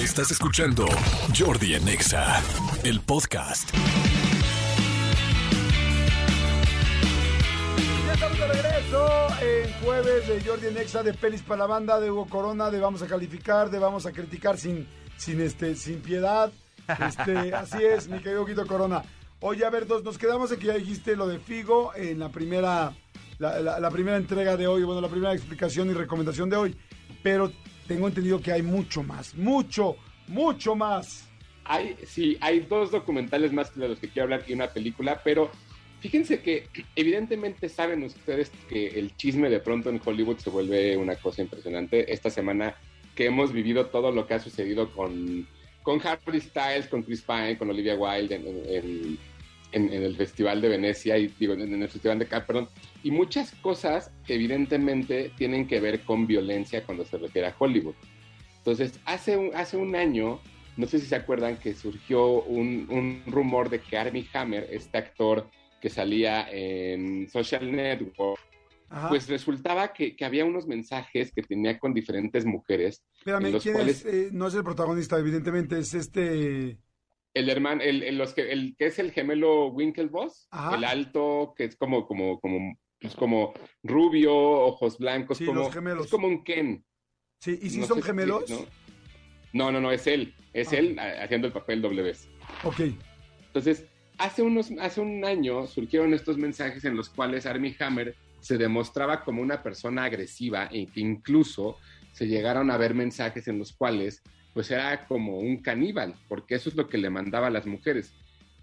Estás escuchando Jordi en Exa, el podcast. Ya estamos de regreso en jueves de Jordi en Exa, de Pelis para la banda, de Hugo Corona, de Vamos a calificar, de Vamos a criticar sin, sin, este, sin piedad. Este, así es, mi querido Guito Corona. Oye, a ver, dos, nos quedamos en que ya dijiste lo de Figo en la primera, la, la- la primera entrega de hoy, bueno, la primera explicación y recomendación de hoy. Pero tengo entendido que hay mucho más, mucho, mucho más. Hay, sí, hay dos documentales más de los que quiero hablar y una película, pero fíjense que evidentemente saben ustedes que el chisme de pronto en Hollywood se vuelve una cosa impresionante. Esta semana que hemos vivido todo lo que ha sucedido con, con Harry Styles, con Chris Pine, con Olivia Wilde en, en- en el Festival de Venecia y digo, en el Festival de Cannes, perdón, y muchas cosas que evidentemente tienen que ver con violencia cuando se refiere a Hollywood. Entonces, hace un, hace un año, no sé si se acuerdan que surgió un, un rumor de que Armie Hammer, este actor que salía en Social Network, Ajá. pues resultaba que, que había unos mensajes que tenía con diferentes mujeres. Espérame, ¿quién cuales- es? Eh, no es el protagonista, evidentemente, es este... El hermano, el, el- los que, el que es el gemelo Winklevoss, Ajá. el alto, que es como, como, como, pues como rubio, ojos blancos, Sí, como, los gemelos. es como un Ken. Sí, ¿y si No son si- gemelos? ¿no? no, no, no, es él, es Ah. él a- haciendo el papel doble vez. Ok. Entonces, hace, unos, hace un año surgieron estos mensajes en los cuales Armie Hammer se demostraba como una persona agresiva e que incluso se llegaron a ver mensajes en los cuales pues era como un caníbal, porque eso es lo que le mandaba a las mujeres.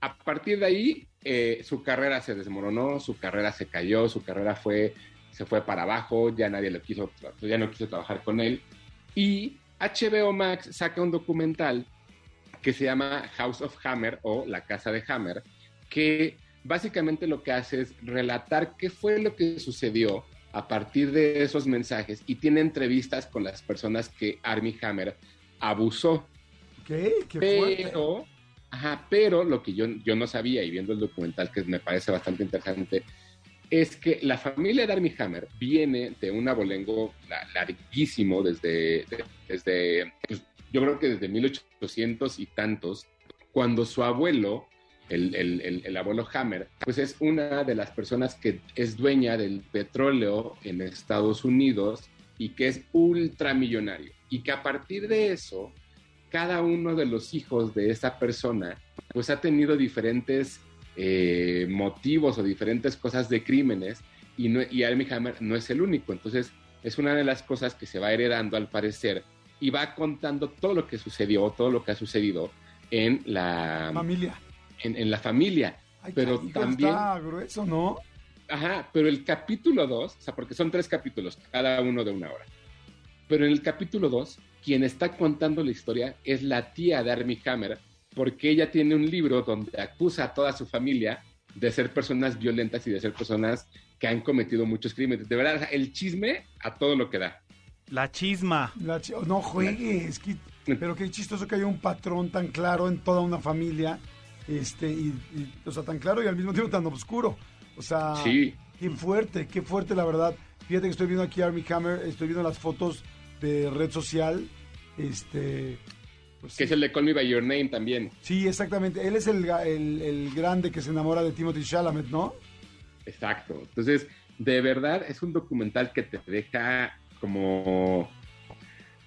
A partir de ahí, eh, su carrera se desmoronó, su carrera se cayó, su carrera fue, se fue para abajo, ya nadie lo quiso, ya no quiso trabajar con él. Y HBO Max saca un documental que se llama House of Hammer o La Casa de Hammer, que básicamente lo que hace es relatar qué fue lo que sucedió a partir de esos mensajes y tiene entrevistas con las personas que Armie Hammer abusó. Qué fuerte. Pero, ajá, pero lo que yo, yo no sabía y viendo el documental que me parece bastante interesante es que la familia de Armie Hammer viene de un abolengo la- larguísimo desde, de- desde pues, yo creo que desde 1800 y tantos, cuando su abuelo, el, el- el- el abuelo Hammer, pues es una de las personas que es dueña del petróleo en Estados Unidos y que es ultramillonario. Y que a partir de eso, cada uno de los hijos de esa persona, pues ha tenido diferentes eh, motivos o diferentes cosas de crímenes y, no, y Hammer no es el único. Entonces, es una de las cosas que se va heredando al parecer y va contando todo lo que sucedió, todo lo que ha sucedido en la, Familia. en, en la familia. Ay, Pero también- Está grueso, ¿no? Ajá, pero el capítulo 2, o sea, porque son tres capítulos, cada uno de una hora. Pero en el capítulo 2, quien está contando la historia es la tía de Armie Hammer, porque ella tiene un libro donde acusa a toda su familia de ser personas violentas y de ser personas que han cometido muchos crímenes. De verdad, o sea, el chisme a todo lo que da. La chisma. La chi- no juegues. que- pero qué chistoso que haya un patrón tan claro en toda una familia. Este, y, y, o sea, tan claro y al mismo tiempo tan oscuro. O sea, Sí. qué fuerte, qué fuerte la verdad. Fíjate que estoy viendo aquí a Armie Hammer, estoy viendo las fotos de red social. Este. pues Que es el de Call Me By Your Name también. Sí, exactamente. Él es el, el, el grande que se enamora de Timothy Chalamet, ¿no? Exacto. Entonces, de verdad es un documental que te deja como,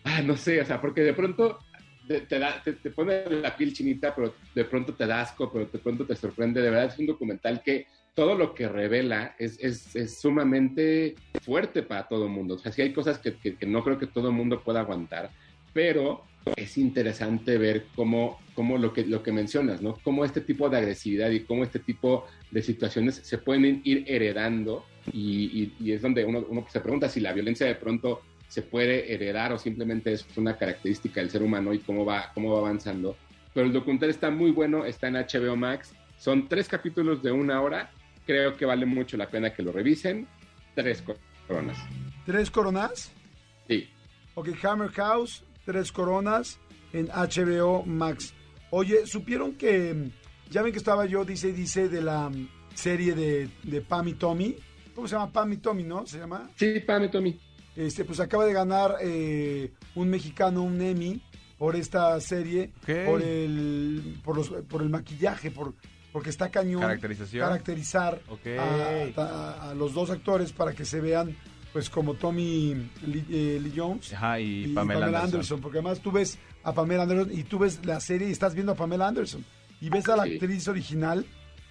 ah, no sé, o sea, porque de pronto te, te da, te, te pone la piel chinita, pero de pronto te da asco, pero de pronto te sorprende. De verdad es un documental que todo lo que revela es, es, es sumamente fuerte para todo el mundo. O sea, sí hay cosas que, que, que no creo que todo el mundo pueda aguantar, pero es interesante ver cómo, cómo lo, que, lo que mencionas, ¿no? Cómo este tipo de agresividad y cómo este tipo de situaciones se pueden ir heredando y, y- y es donde uno, uno se pregunta si la violencia de pronto se puede heredar o simplemente es una característica del ser humano y cómo va, cómo va avanzando. Pero el documental está muy bueno, está en HBO Max, son tres capítulos de una hora, creo que vale mucho la pena que lo revisen, tres coronas. ¿Tres coronas? Sí, Ok, Hammer House, tres coronas en HBO Max. Oye, ¿supieron que mm, ya ven que estaba yo, dice y dice, de la mm, serie de, de Pam y Tommy? ¿Cómo se llama? Pam y Tommy, ¿no? ¿Se llama? sí, Pame, Tommy. Este, pues acaba de ganar eh, un mexicano, un Emmy, por esta serie, Ok. por el por los por el maquillaje, por porque está cañón Caracterización. caracterizar Ok. a, a- a los dos actores para que se vean pues como Tommy Lee, eh, Lee Jones Ajá, y, Pamela, Anderson. porque además tú ves a Pamela Anderson y tú ves la serie y estás viendo a Pamela Anderson y ves a la Sí. actriz original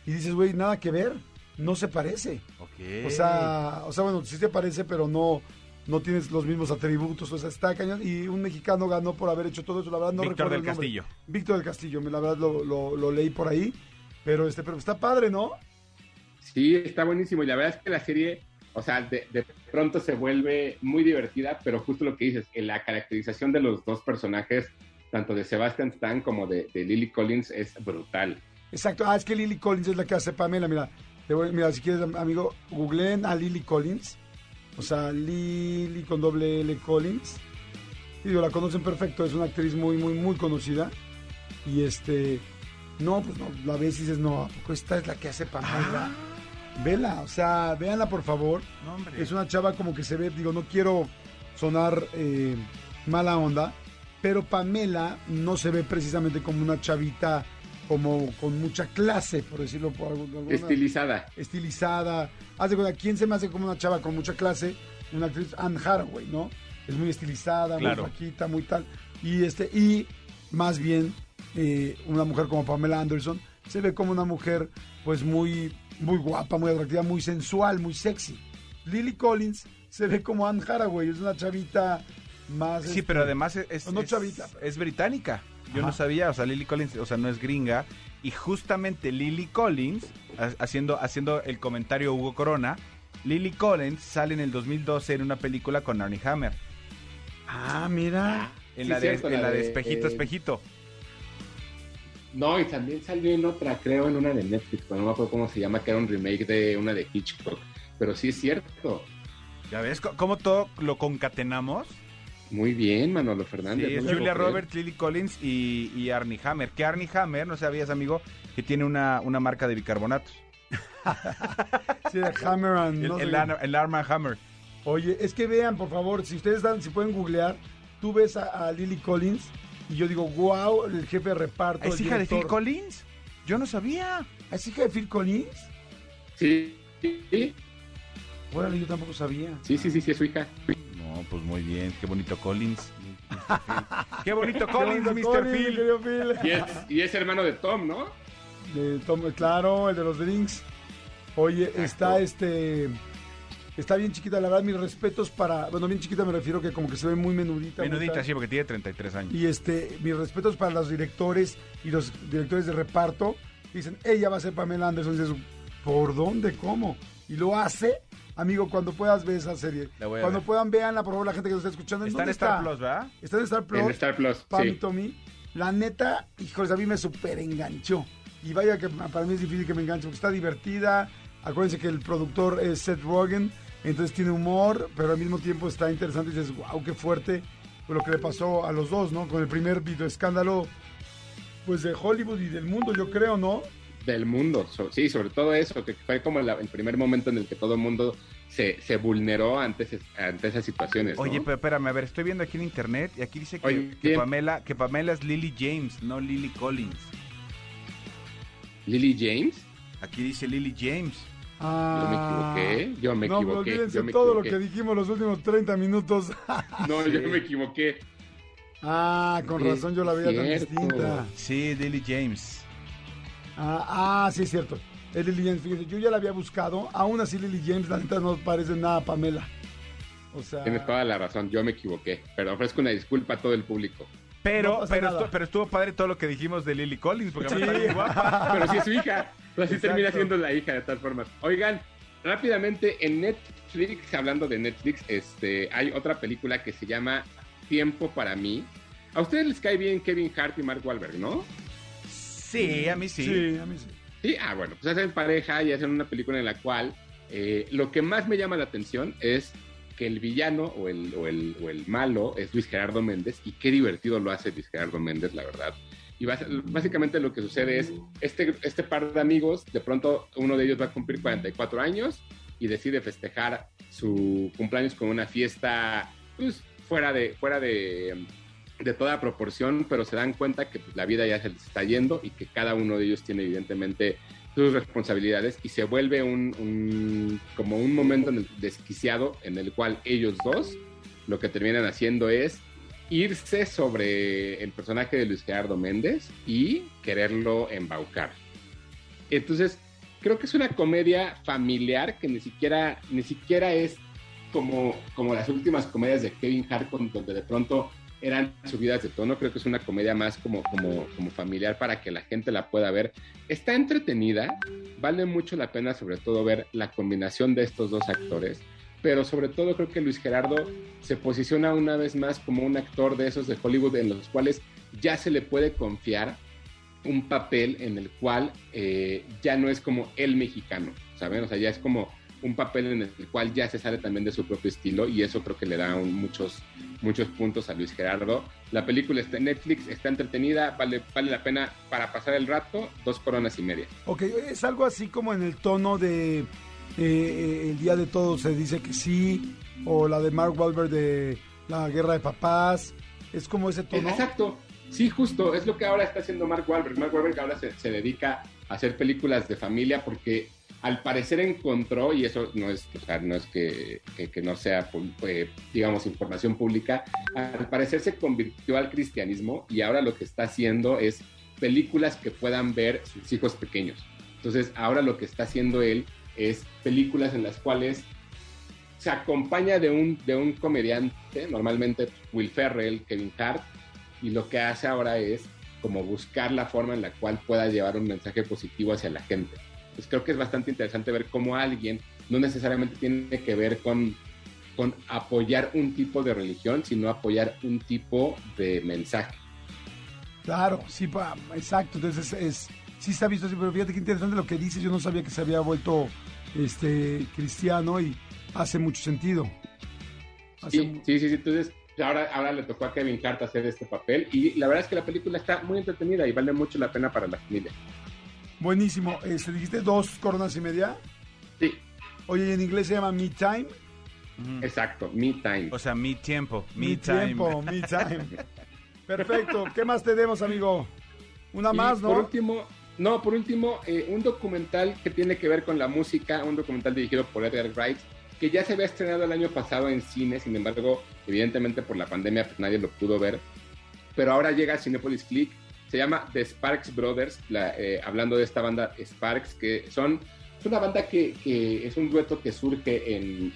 y dices, güey, nada que ver, no se parece. O sea, o sea, bueno, sí se parece, pero no no tienes los mismos atributos, o sea, está cañón y un mexicano ganó por haber hecho todo eso, la verdad no Víctor recuerdo del el nombre. Castillo. Víctor del Castillo, la verdad lo, lo- lo leí por ahí, pero este pero está padre, ¿no? Sí, está buenísimo. Y la verdad es que la serie, o sea, de, de pronto se vuelve muy divertida, pero justo lo que dices, en la caracterización de los dos personajes, tanto de Sebastian Stan como de, de Lily Collins, es brutal. Exacto. Ah, es que Lily Collins es la que hace Pamela. Mira, te voy- mira si quieres, amigo, googleen a Lily Collins. O sea, Lily con doble L Collins. Y digo, la conocen perfecto. Es una actriz muy, muy, muy conocida. Y este. No, pues no, la ves y dices, no, ¿a poco esta es la que hace Pamela? Vela, o sea, véanla por favor. No. Es una chava como que se ve, digo, no quiero sonar eh, mala onda, pero Pamela no se ve precisamente como una chavita como con mucha clase, por decirlo por alguna Estilizada. estilizada. Haz de cuenta, ¿quién se me hace como una chava con mucha clase? Una actriz Anne Hathaway, ¿no? Es muy estilizada, Claro. muy flaquita, muy tal. Y este y más bien eh, una mujer como Pamela Anderson se ve como una mujer pues muy muy guapa, muy atractiva, muy sensual, muy sexy. Lily Collins se ve como Anne Hathaway, es una chavita más Sí, este, pero además es, es, no es- chavita. es británica. Yo Ajá. no sabía, o sea, Lily Collins, o sea, no es gringa. Y justamente Lily Collins, ha- haciendo, haciendo el comentario Hugo Corona, Lily Collins sale en el 2012 en una película con Arnie Hammer. Ah, mira. En Sí, la, de, cierto, en la la de de, Espejito, eh, Espejito. No, y también salió en otra, creo, en una de Netflix, pero no me acuerdo cómo se llama, que era un remake de una de Hitchcock. Pero sí es cierto. ¿Ya ves cómo todo lo concatenamos? Muy bien, Manolo Sí, Fernández. es no lo Julia. Roberts, Lily Collins y, y Arnie Hammer. Que Arnie Hammer, no sabías, amigo, que tiene una, una marca de bicarbonatos. Sí, de Hammer and El, no el. Ar- el Arma Hammer. Oye, es que vean, por favor, si ustedes dan, si pueden googlear, tú ves a, a Lily Collins y yo digo, wow, el jefe de reparto. ¿Es hija de Phil. Collins? Yo no sabía. ¿Es hija de Phil Collins? Sí, sí, Órale, yo tampoco sabía. sí, sí, sí, sí, es su hija. No, pues muy bien. Qué bonito Collins. Qué bonito Collins, Mr. Collins, Phil. Y es, y es hermano de Tom, ¿no? De Tom- claro, el de los drinks. Oye, está este. Está bien chiquita, la verdad, mis respetos para. Bueno, bien chiquita me refiero que como que se ve muy menudita. Menudita, sí, porque tiene 33 años. Y este, mis respetos para los directores y los directores de reparto. Dicen, ella va a ser Pamela Anderson. Y dices, ¿por dónde? ¿Cómo? Y lo hace. Amigo, cuando puedas ver esa serie. La voy a Cuando ver. puedan, véanla, por favor, la gente que nos está escuchando. Está en Star Plus, ¿verdad? Está en Star Plus. En Star Plus, Pam y sí. Tommy. La neta, híjoles, a mí me súper enganchó. Y vaya que para mí es difícil que me enganche, porque está divertida. Acuérdense que el productor es Seth Rogen, entonces tiene humor, pero al mismo tiempo está interesante. Y dices, wow, qué fuerte lo que le pasó a los dos, ¿no? Con el primer video escándalo, pues de Hollywood y del mundo, yo creo, ¿no? Del mundo, so- sí, sobre todo eso, que fue como la- el primer momento en el que todo el mundo se, se vulneró ante, ante esas situaciones. ¿no? Oye, pero espérame, a ver, estoy viendo aquí en internet y aquí dice que, Oye, que bien. Pamela, que Pamela es Lily James, no Lily Collins. Lily James, Aquí dice Lily James. Ah, yo me equivoqué, yo me no, pero equivoqué, olvídense yo me todo equivoqué. lo que dijimos los últimos 30 minutos. No, yo me equivoqué. ah, con Sí, razón yo la veía tan distinta. Sí, Lily James. Ah, ah, sí, es cierto. Es Lily James, fíjese, yo ya la había buscado. Aún así, Lily James, la neta, no parece nada a Pamela. O sea, Tienes toda la razón, yo me equivoqué. Pero ofrezco una disculpa a todo el público. Pero, No pero, nada. estu- pero estuvo padre todo lo que dijimos de Lily Collins, porque Sí. guapa. Pero sí es su hija. Pues así Exacto. termina siendo la hija de todas formas. Oigan, rápidamente en Netflix, hablando de Netflix, este, hay otra película que se llama Tiempo para mí. A ustedes les cae bien Kevin Hart y Mark Wahlberg, ¿no? Sí, a mí sí. Sí, a mí sí. Sí, ah, bueno, pues hacen pareja y hacen una película en la cual eh, lo que más me llama la atención es que el villano o el, o, el, o el malo es Luis Gerardo Méndez y qué divertido lo hace Luis Gerardo Méndez, la verdad. Y básicamente lo que sucede es, este, este par de amigos, de pronto uno de ellos va a cumplir 44 años y decide festejar su cumpleaños con una fiesta pues, fuera de, fuera de, de toda proporción, pero se dan cuenta que pues, la vida ya se les está yendo y que cada uno de ellos tiene evidentemente sus responsabilidades y se vuelve un, como un momento desquiciado en el cual ellos dos lo que terminan haciendo es irse sobre el personaje de Luis Gerardo Méndez y quererlo embaucar. Entonces, creo que es una comedia familiar que ni siquiera, ni siquiera es como, como las últimas comedias de Kevin Hart, donde de pronto eran subidas de tono. Creo que es una comedia más como, como, como familiar para que la gente la pueda ver. Está entretenida, vale mucho la pena sobre todo ver la combinación de estos dos actores, pero sobre todo creo que Luis Gerardo se posiciona una vez más como un actor de esos de Hollywood en los cuales ya se le puede confiar un papel en el cual eh, ya no es como el mexicano, ¿saben? O sea, ya es como un papel en el cual ya se sale también de su propio estilo y eso creo que le da un, muchos, muchos puntos a Luis Gerardo. La película está en Netflix, está entretenida, vale, vale la pena para pasar el rato, dos coronas y media. Ok, es algo así como en el tono de eh, El Día de Todos se dice que sí, o la de Mark Wahlberg de La Guerra de Papás, es como ese tono. Exacto, sí, justo, es lo que ahora está haciendo Mark Wahlberg. Mark Wahlberg ahora se, se dedica a hacer películas de familia porque al parecer encontró, y eso no es, o sea, no es que, que, que, no sea, eh, digamos, información pública, al parecer se convirtió al cristianismo y ahora lo que está haciendo es películas que puedan ver sus hijos pequeños. Entonces, ahora lo que está haciendo él es películas en las cuales se acompaña de un, de un comediante, normalmente Will Ferrell, Kevin Hart, y lo que hace ahora es como buscar la forma en la cual pueda llevar un mensaje positivo hacia la gente pues creo que es bastante interesante ver cómo alguien no necesariamente tiene que ver con, con apoyar un tipo de religión, sino apoyar un tipo de mensaje. Claro, sí, pa, exacto. Entonces es, sí se ha visto así, pero fíjate qué interesante lo que dices. Yo no sabía que se había vuelto este cristiano y hace mucho sentido. Hace sí, sí, sí, sí, Entonces, ahora, ahora le tocó a Kevin Hart hacer este papel y la verdad es que la película está muy entretenida y vale mucho la pena para la familia. Buenísimo. Este, ¿Dijiste dos coronas y media? Sí. Oye, en inglés se llama Me Time. Exacto, Me Time. O sea, mi tiempo. Time. tiempo, Me Time. Perfecto. ¿Qué más tenemos, amigo? Una y más, ¿no? Por último, no, por último, eh, un documental que tiene que ver con la música, un documental dirigido por Edgar Wright, que ya se había estrenado el año pasado en cine, sin embargo, evidentemente por la pandemia pues nadie lo pudo ver, pero ahora llega a Cinepolis Click. Se llama The Sparks Brothers, eh, hablando de esta banda Sparks, que son es una banda que, es un dueto que surge en,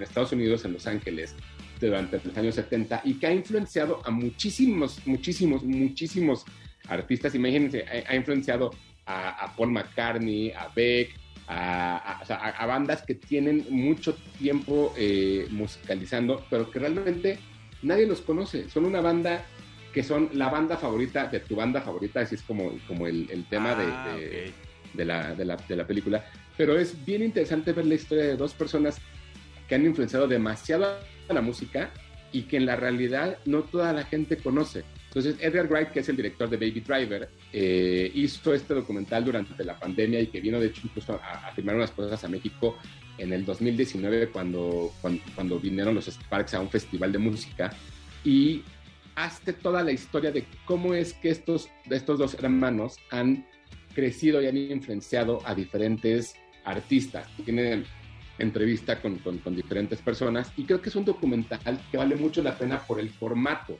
Estados Unidos, en Los Ángeles, durante los años 70 y que ha influenciado a muchísimos, muchísimos, muchísimos artistas. Imagínense, ha, ha influenciado a, a, Paul McCartney, a Beck, a, a, a bandas que tienen mucho tiempo eh, musicalizando, pero que realmente nadie los conoce. Son una banda que son la banda favorita de tu banda favorita, así es como, como el, el tema ah, de, de, okay. de, la, de, la, de, la, película. Pero es bien interesante ver la historia de dos personas que han influenciado demasiado a la música y que en la realidad no toda la gente conoce. Entonces, Edgar Wright, que es el director de Baby Driver, eh, hizo este documental durante la pandemia y que vino, de hecho, incluso a, a firmar unas cosas a México en el 2019 cuando, cuando, cuando vinieron los Sparks a un festival de música. Y hazte toda la historia de cómo es que estos, estos dos hermanos han crecido y han influenciado a diferentes artistas. Tienen entrevista con, con, con, diferentes personas y creo que es un documental que vale mucho la pena por el formato.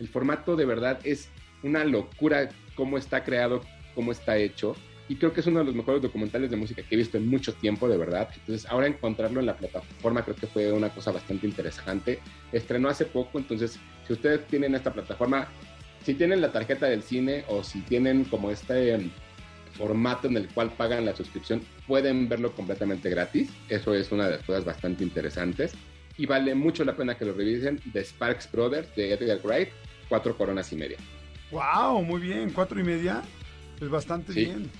El formato de verdad es una locura cómo está creado, cómo está hecho y creo que es uno de los mejores documentales de música que he visto en mucho tiempo, de verdad. Entonces, ahora encontrarlo en la plataforma creo que fue una cosa bastante interesante. Estrenó hace poco, entonces, si ustedes tienen esta plataforma, si tienen la tarjeta del cine o si tienen como este um, formato en el cual pagan la suscripción, pueden verlo completamente gratis. Eso es una de las cosas bastante interesantes. Y vale mucho la pena que lo revisen. The Sparks Brothers de Edgar Wright, cuatro coronas y media. ¡Wow! Muy bien, cuatro y media. Es bastante sí. bien.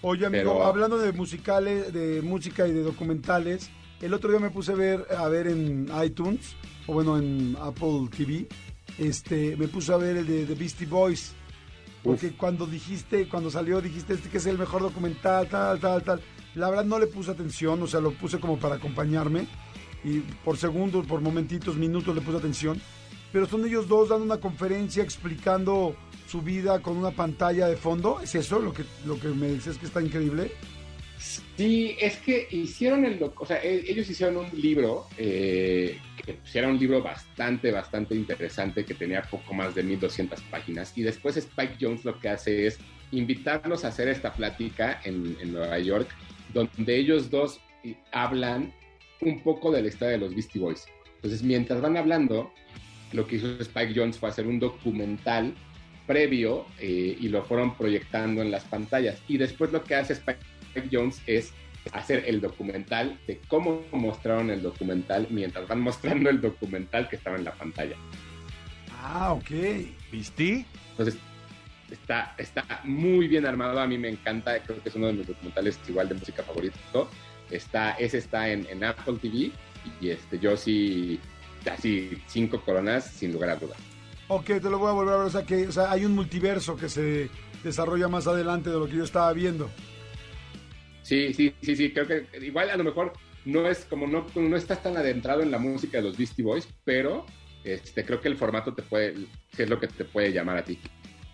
Oye, amigo, Pero... hablando de musicales, de música y de documentales, el otro día me puse a ver, a ver en iTunes, o bueno, en Apple TV, este, me puse a ver el de The Beastie Boys. Porque Uf. cuando dijiste, cuando salió, dijiste este que es el mejor documental, tal, tal, tal. La verdad no le puse atención, o sea, lo puse como para acompañarme. Y por segundos, por momentitos, minutos le puse atención. Pero son ellos dos dando una conferencia explicando su vida con una pantalla de fondo. ¿Es eso lo que, lo que me dices que está increíble? Sí, es que hicieron el... O sea, e, ellos hicieron un libro, eh, que pues, era un libro bastante, bastante interesante, que tenía poco más de 1200 páginas. Y después Spike Jones lo que hace es invitarlos a hacer esta plática en, en Nueva York, donde ellos dos hablan un poco de la historia de los Beastie Boys. Entonces, mientras van hablando, lo que hizo Spike Jones fue hacer un documental previo eh, y lo fueron proyectando en las pantallas. Y después lo que hace Spike Jones es hacer el documental de cómo mostraron el documental mientras van mostrando el documental que estaba en la pantalla. Ah, ok. ¿Viste? Entonces, está, está muy bien armado. A mí me encanta. Creo que es uno de mis documentales igual de música favorito. Está, ese está en, en Apple TV y este, yo sí, así cinco coronas sin lugar a dudas. Ok, te lo voy a volver a ver. O sea, que o sea, hay un multiverso que se desarrolla más adelante de lo que yo estaba viendo. Sí, sí, sí, sí. Creo que igual a lo mejor no es como no, no estás tan adentrado en la música de los Beastie Boys, pero este, creo que el formato te puede, es lo que te puede llamar a ti.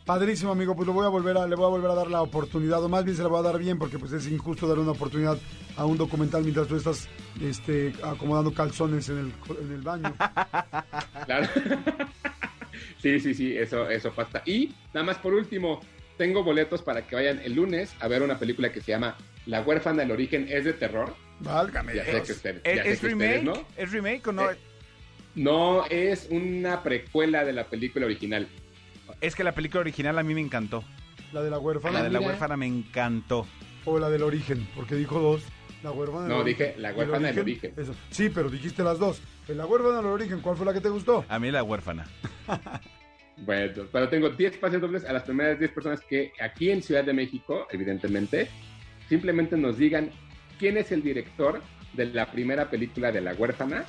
Padrísimo, amigo, pues lo voy a volver a, le voy a volver a dar la oportunidad, o más bien se la voy a dar bien, porque pues es injusto darle una oportunidad a un documental mientras tú estás este, acomodando calzones en el, en el baño. Claro. sí, sí, sí, eso, eso pasa. Y nada más por último, tengo boletos para que vayan el lunes a ver una película que se llama La huérfana del origen es de terror. Válgame. Ya sé que ustedes, ya ¿Es, sé es que remake? ustedes, ¿no? ¿Es remake o no? Eh, No, es una precuela de la película original. Es que la película original a mí me encantó. La de la huérfana La de la mira. huérfana me encantó. o la del origen, porque dijo dos. La huérfana del No, origen. dije la huérfana del origen. Eso. Sí, pero dijiste las dos. En la huérfana del origen, ¿cuál fue la que te gustó? A mí la huérfana. Bueno, pero tengo 10 pases dobles a las primeras 10 personas que aquí en Ciudad de México, evidentemente, simplemente nos digan quién es el director de la primera película de La Huérfana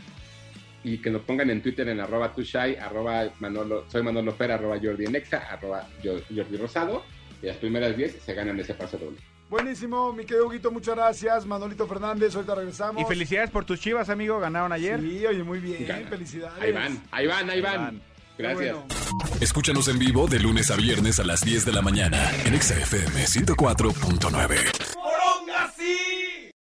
y que nos pongan en Twitter en arroba tushai, arroba Manolo, soy Manolo Fer, arroba Jordi Nexa, arroba Jordi Rosado. Y las primeras 10 se ganan ese pase doble. Buenísimo, mi querido Huguito, muchas gracias. Manolito Fernández, ahorita regresamos. Y felicidades por tus chivas, amigo. Ganaron ayer. Sí, oye, muy bien, Gana. felicidades. Ahí van, ahí van, ahí van. Gracias. bueno. Escúchanos en vivo de lunes a viernes a las 10 de la mañana en Exa FM 104.9.